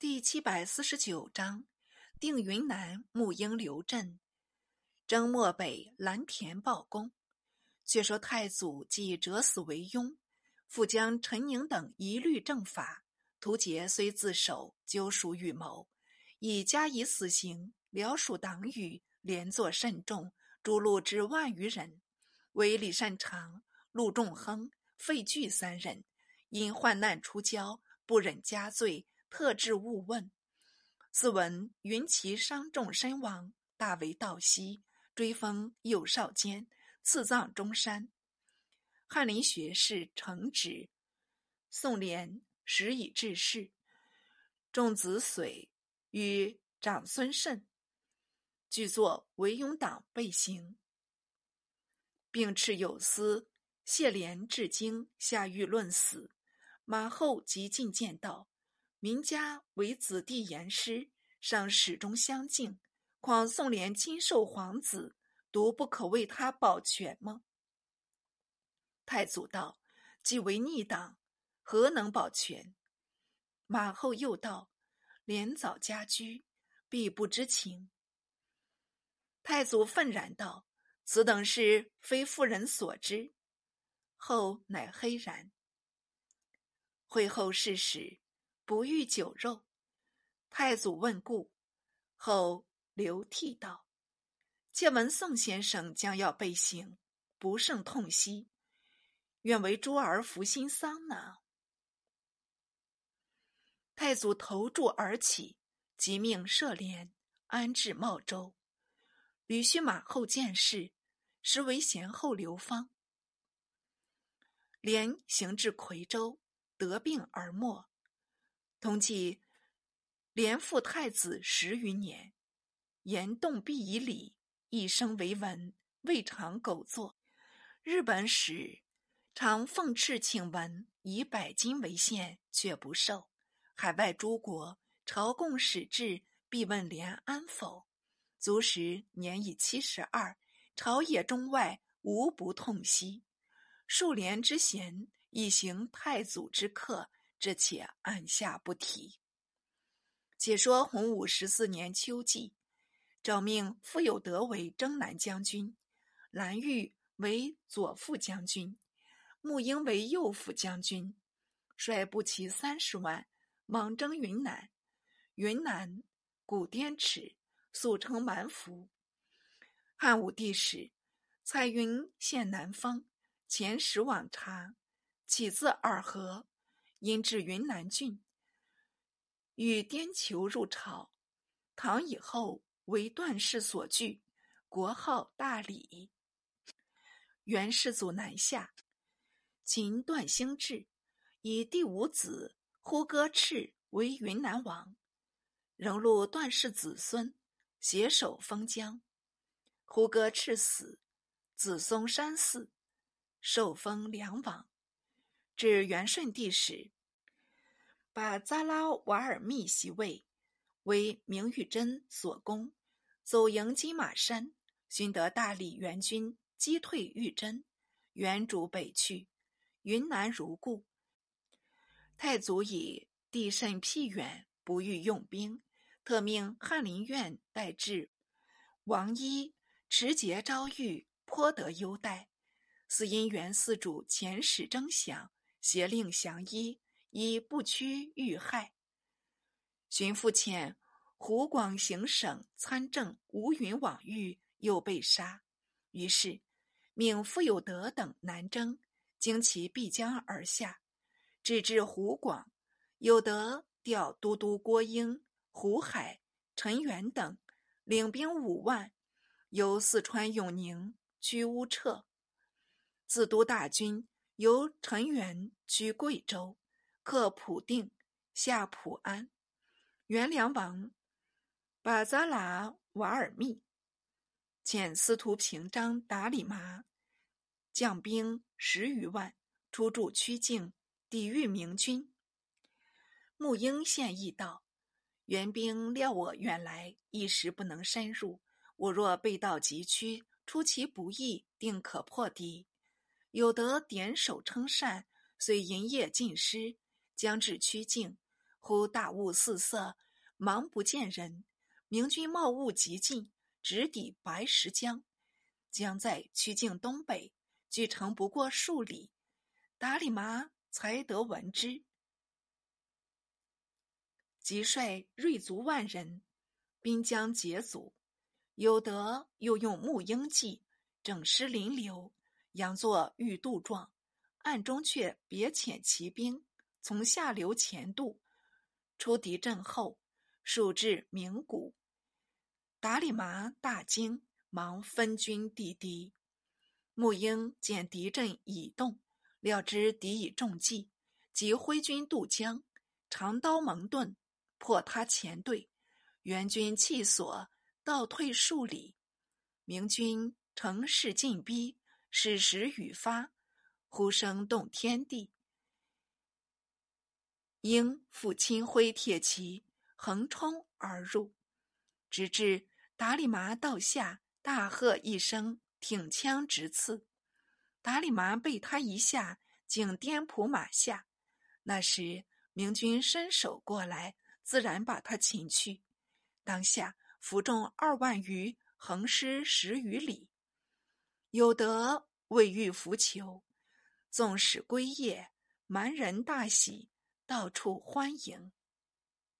第七百四十九章，定云南沐英留镇，征漠北蓝田报功。却说太祖既折死为庸，复将陈宁等一律正法。屠杰虽自首，究属预谋，已加以死刑。辽属党羽连坐甚众，诛戮之万余人。唯李善长、陆仲亨、费巨三人，因患难出郊，不忍加罪，特至勿问。自闻云骑伤重身亡，大为悼惜，追封右少监，赐葬中山。翰林学士承旨，宋濂时已致仕，众子遂与长孙慎俱作为庸党被刑，并斥有司谢廉至京下狱论死。马后即进见道：“名家为子弟言师，尚始终相敬，况宋濂亲受皇子，独不可为他保全吗？”太祖道：“既为逆党。”何能保全？马后又道：“连早家居，必不知情。”太祖愤然道：“此等事非妇人所知。”后乃黑然。会后事时，不欲酒肉。太祖问故，后流涕道：“妾闻宋先生将要被刑，不胜痛惜，愿为诸儿服心丧呢。”太祖投柱而起，即命赦连安置茂州。吕须马后见事，实为贤后刘芳。连行至夔州，得病而没。同计，廉父太子十余年，言动必以礼，一生为文，未尝苟作。日本使常奉敕请文，以百金为限，却不受。海外诸国朝贡使至，必问连安否。卒时年已七十二，朝野中外无不痛惜。数连之贤，以行太祖之客，这且按下不提。且说洪武十四年秋季，诏命傅有德为征南将军，蓝玉为左副将军，穆英为右副将军，率步骑三十万。莽征云南，云南古滇池，素称蛮服。汉武帝时，彩云县南方，遣使往查，起自洱河，因至云南郡，与滇酋入朝。唐以后为段氏所据，国号大理。元世祖南下，秦段兴志，以第五子。呼哥赤为云南王，仍录段氏子孙，携手封疆。呼哥赤死，子松山寺受封梁王。至元顺帝时，把扎拉瓦尔密袭位，为明玉珍所攻，走迎金马山，寻得大理援军击退玉珍，原主北去，云南如故。太祖以地甚僻远，不欲用兵，特命翰林院待至。王一持节招谕，颇得优待。似因元四主遣使征降，协令降一，以不屈遇害。荀父遣湖广行省参政吴云往遇，又被杀。于是命傅有德等南征，经其必江而下。直至湖广，有德调都督郭英、胡海、陈元等领兵五万，由四川永宁居乌撤。自都大军由陈元居贵州，克普定，下普安。元良王把扎拉瓦尔密遣司徒平章达里麻将兵十余万出驻曲靖。抵御明军，穆英献议道：“援兵料我远来，一时不能深入。我若背道急趋，出其不意，定可破敌。有得点首称善，遂营业尽失，将至曲靖，忽大雾四色，茫不见人。明军冒雾急进，直抵白石江。江在曲径东北，距城不过数里。达里麻才得闻之，即率锐卒万人，兵将解阻。有德又用木鹰计，整师临流，佯作欲渡状，暗中却别遣骑兵从下流前渡。出敌阵后，数至鸣鼓。达里麻大惊，忙分军抵敌。穆英见敌阵已动。料知敌已中计，即挥军渡江，长刀蒙盾，破他前队。援军弃所，倒退数里。明军乘势进逼，矢石雨发，呼声动天地。鹰复亲挥铁骑，横冲而入，直至达里麻道下，大喝一声，挺枪直刺。达里麻被他一下，竟颠扑马下。那时明军伸手过来，自然把他擒去。当下伏众二万余，横尸十余里。有德未遇浮囚，纵使归夜，蛮人大喜，到处欢迎。